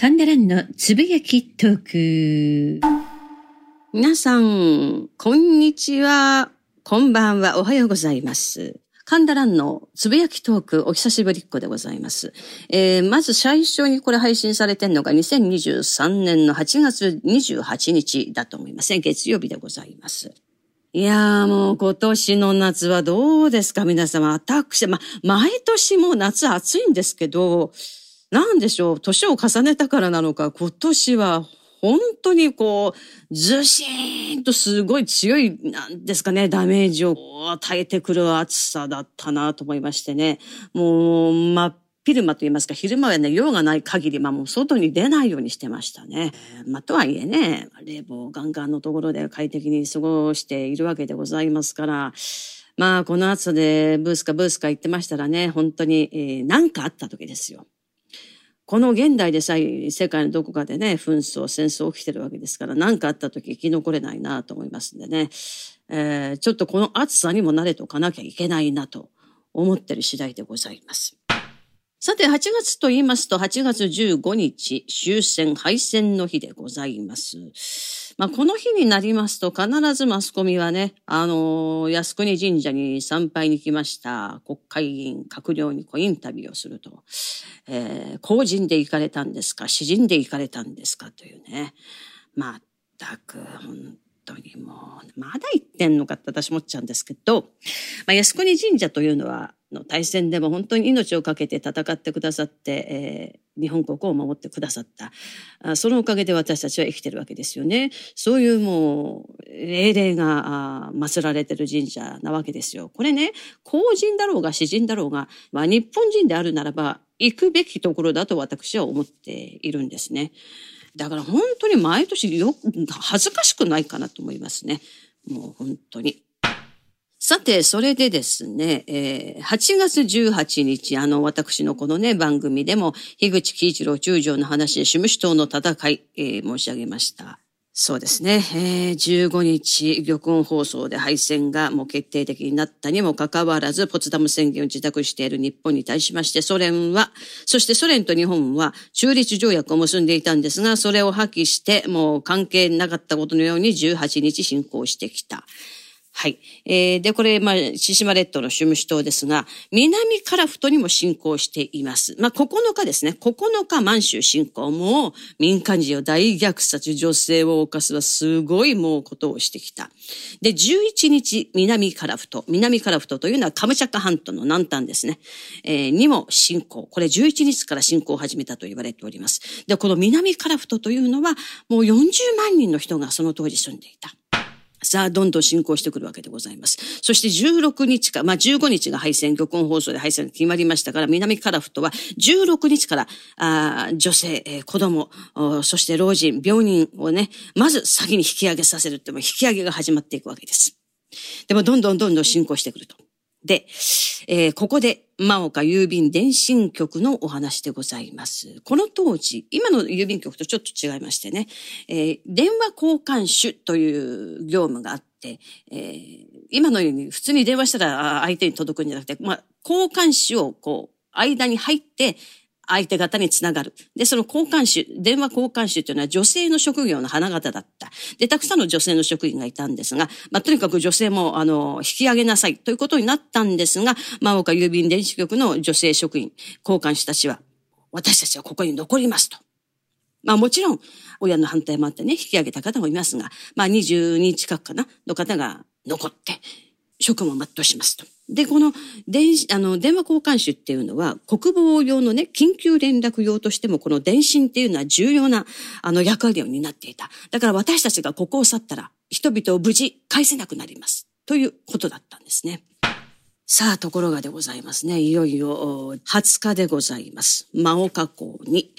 神田蘭のつぶやきトーク。皆さん、こんにちは。こんばんは。おはようございます。神田蘭のつぶやきトーク、お久しぶりっ子でございます。えー、まず最初にこれ配信されてるのが2023年の8月28日だと思いますね。月曜日でございます。いやーもう今年の夏はどうですか？皆様。私、ま、毎年も夏暑いんですけど、なんでしょう、年を重ねたからなのか、今年は本当にこう、ずしーんとすごい強い、なんですかね、ダメージを与えてくる暑さだったなと思いましてね。もう、真っ昼間と言いますか、昼間はね、用がない限り、まあもう外に出ないようにしてましたね。まあとはいえね、冷房ガンガンのところで快適に過ごしているわけでございますから、まあこの暑さでブースかブースか言ってましたらね、本当に、えー、何かあった時ですよ。この現代でさえ世界のどこかでね、紛争、戦争起きてるわけですから、何かあった時生き残れないなと思いますんでね、えー、ちょっとこの暑さにも慣れておかなきゃいけないなと思ってる次第でございます。さて、8月と言いますと、8月15日、終戦、敗戦の日でございます。まあ、この日になりますと、必ずマスコミはね、あのー、靖国神社に参拝に来ました、国会議員、閣僚にこうインタビューをすると、えー、公人で行かれたんですか、詩人で行かれたんですかというね。まったく、本当にもう、まだ言ってんのかって私思っちゃうんですけど、まあ、靖国神社というのは、の大戦でも本当に命を懸けて戦ってくださって、えー、日本国を守ってくださったあ。そのおかげで私たちは生きてるわけですよね。そういうもう、英霊が祀られてる神社なわけですよ。これね、公人だろうが詩人だろうが、まあ、日本人であるならば、行くべきところだと私は思っているんですね。だから本当に毎年よ恥ずかしくないかなと思いますね。もう本当に。さて、それでですね、えー、8月18日、あの、私のこのね、番組でも、樋口喜一郎中将の話で、シムシ党の戦い、えー、申し上げました。そうですね、えー、15日、玉音放送で敗戦がもう決定的になったにもかかわらず、ポツダム宣言を自宅している日本に対しまして、ソ連は、そしてソ連と日本は中立条約を結んでいたんですが、それを破棄して、もう関係なかったことのように18日進行してきた。はい。えー、で、これ、まあ、千島列島の主務主党ですが、南から太にも侵攻しています。まあ、9日ですね。9日満州侵攻も民間人を大虐殺、女性を犯すはすごいもうことをしてきた。で、11日、南から太。南から太というのはカムチャカ半島の南端ですね。えー、にも侵攻。これ11日から侵攻を始めたと言われております。で、この南から太というのは、もう40万人の人がその当時住んでいた。さあ、どんどん進行してくるわけでございます。そして16日か、まあ、15日が敗戦、玉音放送で敗戦が決まりましたから、南カラフトは16日から、あ女性、えー、子供、そして老人、病人をね、まず先に引き上げさせるっても引き上げが始まっていくわけです。でも、どんどんどんどん進行してくると。で、えー、ここで、真岡郵便電信局のお話でございます。この当時、今の郵便局とちょっと違いましてね、えー、電話交換手という業務があって、えー、今のように普通に電話したら相手に届くんじゃなくて、まあ、交換手をこう、間に入って、相手方につながる。で、その交換手、電話交換手というのは女性の職業の花形だった。で、たくさんの女性の職員がいたんですが、まあ、とにかく女性も、あの、引き上げなさいということになったんですが、真岡郵便電子局の女性職員、交換手たちは、私たちはここに残りますと。まあもちろん、親の反対もあってね、引き上げた方もいますが、まあ20人近くかな、の方が残って、職務を全うしますと。で、この電子あの電話交換手っていうのは国防用のね、緊急連絡用としてもこの電信っていうのは重要なあの役割を担っていた。だから私たちがここを去ったら人々を無事返せなくなります。ということだったんですね。さあ、ところがでございますね。いよいよ20日でございます。真岡港に、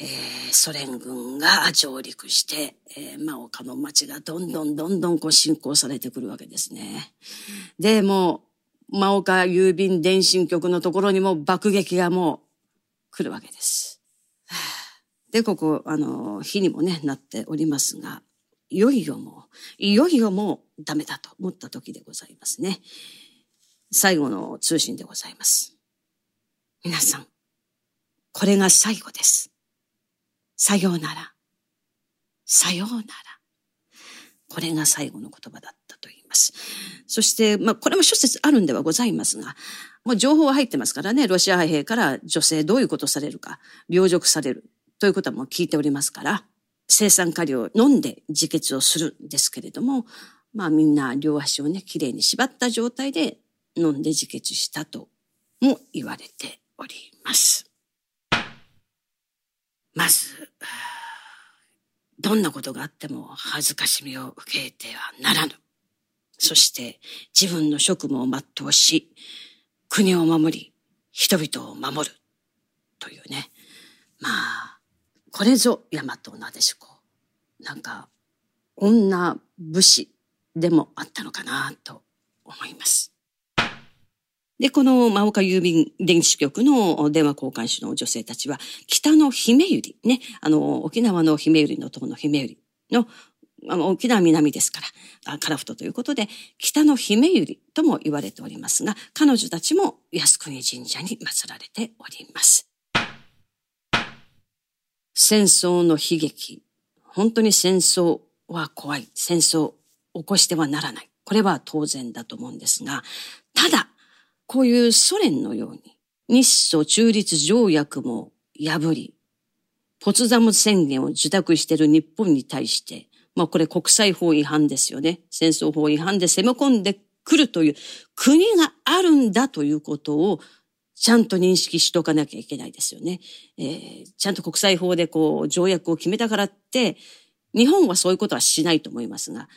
えー、ソ連軍が上陸して、えー、真岡の町がどんどんどんどんこう侵攻されてくるわけですね。で、もう、真岡郵便電信局のところにも爆撃がもう来るわけです。で、ここ、あの、日にもね、なっておりますが、いよいよもう、いよいよもうダメだと思った時でございますね。最後の通信でございます。皆さん、これが最後です。さようなら。さようなら。これが最後の言葉だったと言います。そして、まあ、これも諸説あるんではございますが、もう情報は入ってますからね、ロシア兵から女性どういうことされるか、領辱されるということも聞いておりますから、生産過量を飲んで自決をするんですけれども、まあみんな両足をね、きれいに縛った状態で飲んで自決したとも言われております。まず、どんなことがあっても恥ずかしみを受けてはならぬ。そして自分の職務を全うし、国を守り、人々を守る。というね。まあ、これぞ大和なでしこ。なんか、女武士でもあったのかなと思います。で、この真岡郵便電子局の電話交換手の女性たちは、北の姫百合、ね、あの、沖縄の姫百合の塔の姫百合の、あの、沖縄南ですから、カラフトということで、北の姫百合とも言われておりますが、彼女たちも靖国神社に祀られております。戦争の悲劇。本当に戦争は怖い。戦争を起こしてはならない。これは当然だと思うんですが、ただ、こういうソ連のように、日ソ中立条約も破り、ポツザム宣言を受諾している日本に対して、まあこれ国際法違反ですよね。戦争法違反で攻め込んでくるという国があるんだということをちゃんと認識しとかなきゃいけないですよね。えー、ちゃんと国際法でこう条約を決めたからって、日本はそういうことはしないと思いますが、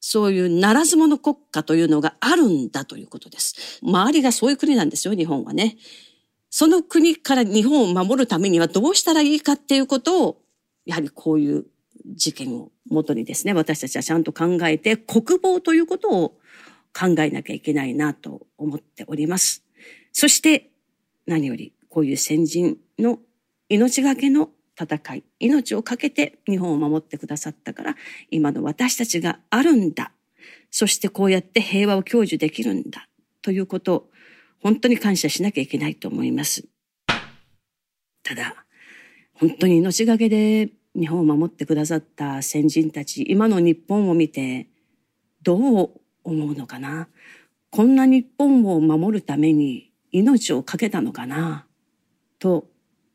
そういうならず者国家というのがあるんだということです。周りがそういう国なんですよ、日本はね。その国から日本を守るためにはどうしたらいいかっていうことを、やはりこういう事件をもとにですね、私たちはちゃんと考えて、国防ということを考えなきゃいけないなと思っております。そして何よりこういう先人の命がけの戦い、命を懸けて日本を守ってくださったから、今の私たちがあるんだ。そしてこうやって平和を享受できるんだ。ということを、本当に感謝しなきゃいけないと思います。ただ、本当に命がけで日本を守ってくださった先人たち、今の日本を見て、どう思うのかな？こんな日本を守るために命を懸けたのかな？と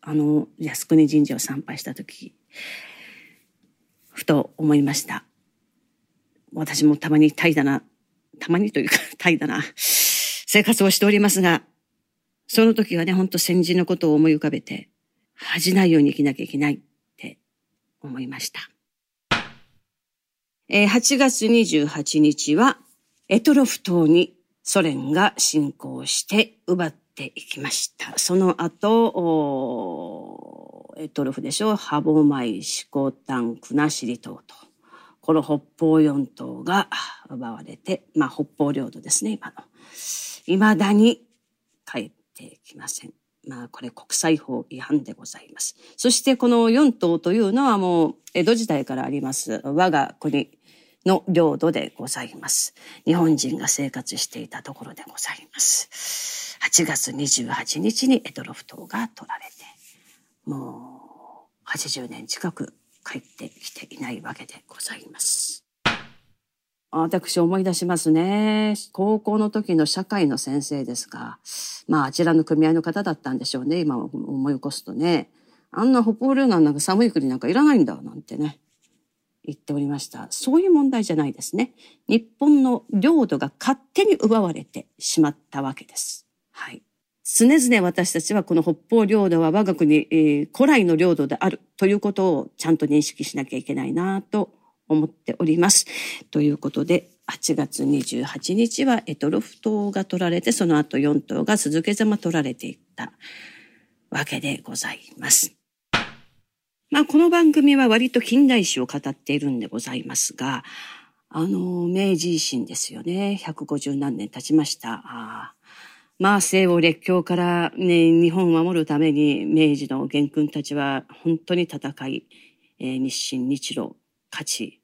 あの、靖国神社を参拝した時、ふと思いました。私もたまに怠惰な、たまにというか 怠惰な生活をしておりますが、その時はね、ほんと先人のことを思い浮かべて、恥じないように生きなきゃいけない。思いました。えー、8月28日は、エトロフ島にソ連が侵攻して奪っていきました。その後、エトロフでしょ、ハボマイ、シコタン、クナシリ島と、この北方四島が奪われて、まあ北方領土ですね、今の。未だに帰ってきません。まあこれ国際法違反でございます。そしてこの四島というのはもう江戸時代からあります我が国の領土でございます。日本人が生活していたところでございます。8月28日にエドロフ島が取られて、もう80年近く帰ってきていないわけでございます。私思い出しますね。高校の時の社会の先生ですが、まああちらの組合の方だったんでしょうね。今思い起こすとね。あんな北方領南なんか寒い国なんかいらないんだ、なんてね。言っておりました。そういう問題じゃないですね。日本の領土が勝手に奪われてしまったわけです。はい。常々私たちはこの北方領土は我が国、えー、古来の領土であるということをちゃんと認識しなきゃいけないなと思っております。ということで、8月28日はエトロフ島が取られて、その後4島が鈴木様取られていったわけでございます。まあ、この番組は割と近代史を語っているんでございますが、あの、明治維新ですよね。150何年経ちました。まあ、西欧列強からね、日本を守るために明治の元軍たちは本当に戦い、えー、日清日露、勝ち、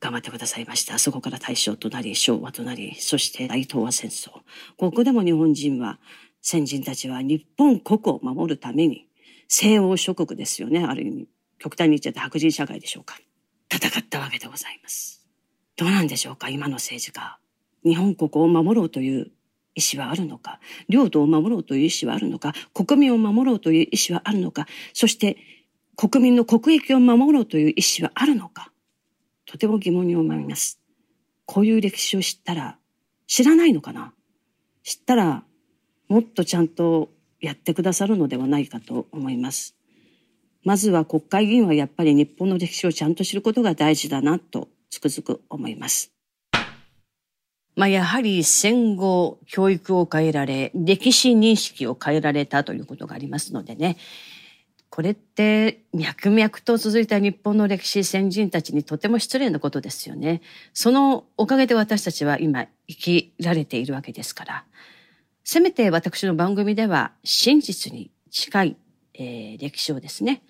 頑張ってくださいました。そこから大正となり、昭和となり、そして大東亜戦争。ここでも日本人は、先人たちは日本国を守るために、西欧諸国ですよね、ある意味。極端に言っちゃって白人社会でしょうか。戦ったわけでございます。どうなんでしょうか今の政治家。日本国を守ろうという意思はあるのか、領土を守ろうという意思はあるのか、国民を守ろうという意思はあるのか、そして国民の国益を守ろうという意思はあるのか、とても疑問に思います。こういう歴史を知ったら、知らないのかな？知ったら、もっとちゃんとやってくださるのではないかと思います。まずは国会議員はやっぱり日本の歴史をちゃんと知ることが大事だなとつくづく思います。まあ、やはり戦後教育を変えられ、歴史認識を変えられたということがありますのでね。これって脈々と続いた日本の歴史先人たちにとても失礼なことですよね。そのおかげで私たちは今生きられているわけですから。せめて私の番組では真実に近い、えー、歴史をですね、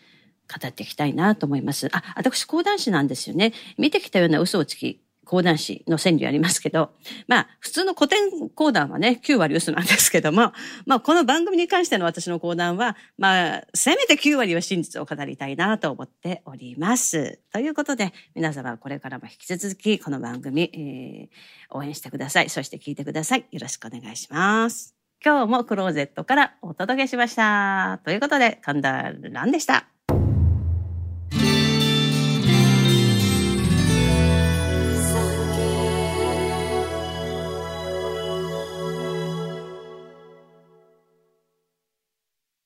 語っていきたいなと思います。あ、私講談師なんですよね。見てきたような嘘をつき、講談師の川柳ありますけど、まあ、普通の古典講談はね、9割嘘なんですけども、まあ、この番組に関しての私の講談は、まあ、せめて9割は真実を語りたいなと思っております。ということで、皆様これからも引き続き、この番組、えー、応援してください。そして聞いてください。よろしくお願いします。今日もクローゼットからお届けしました。ということで、神田蘭でした。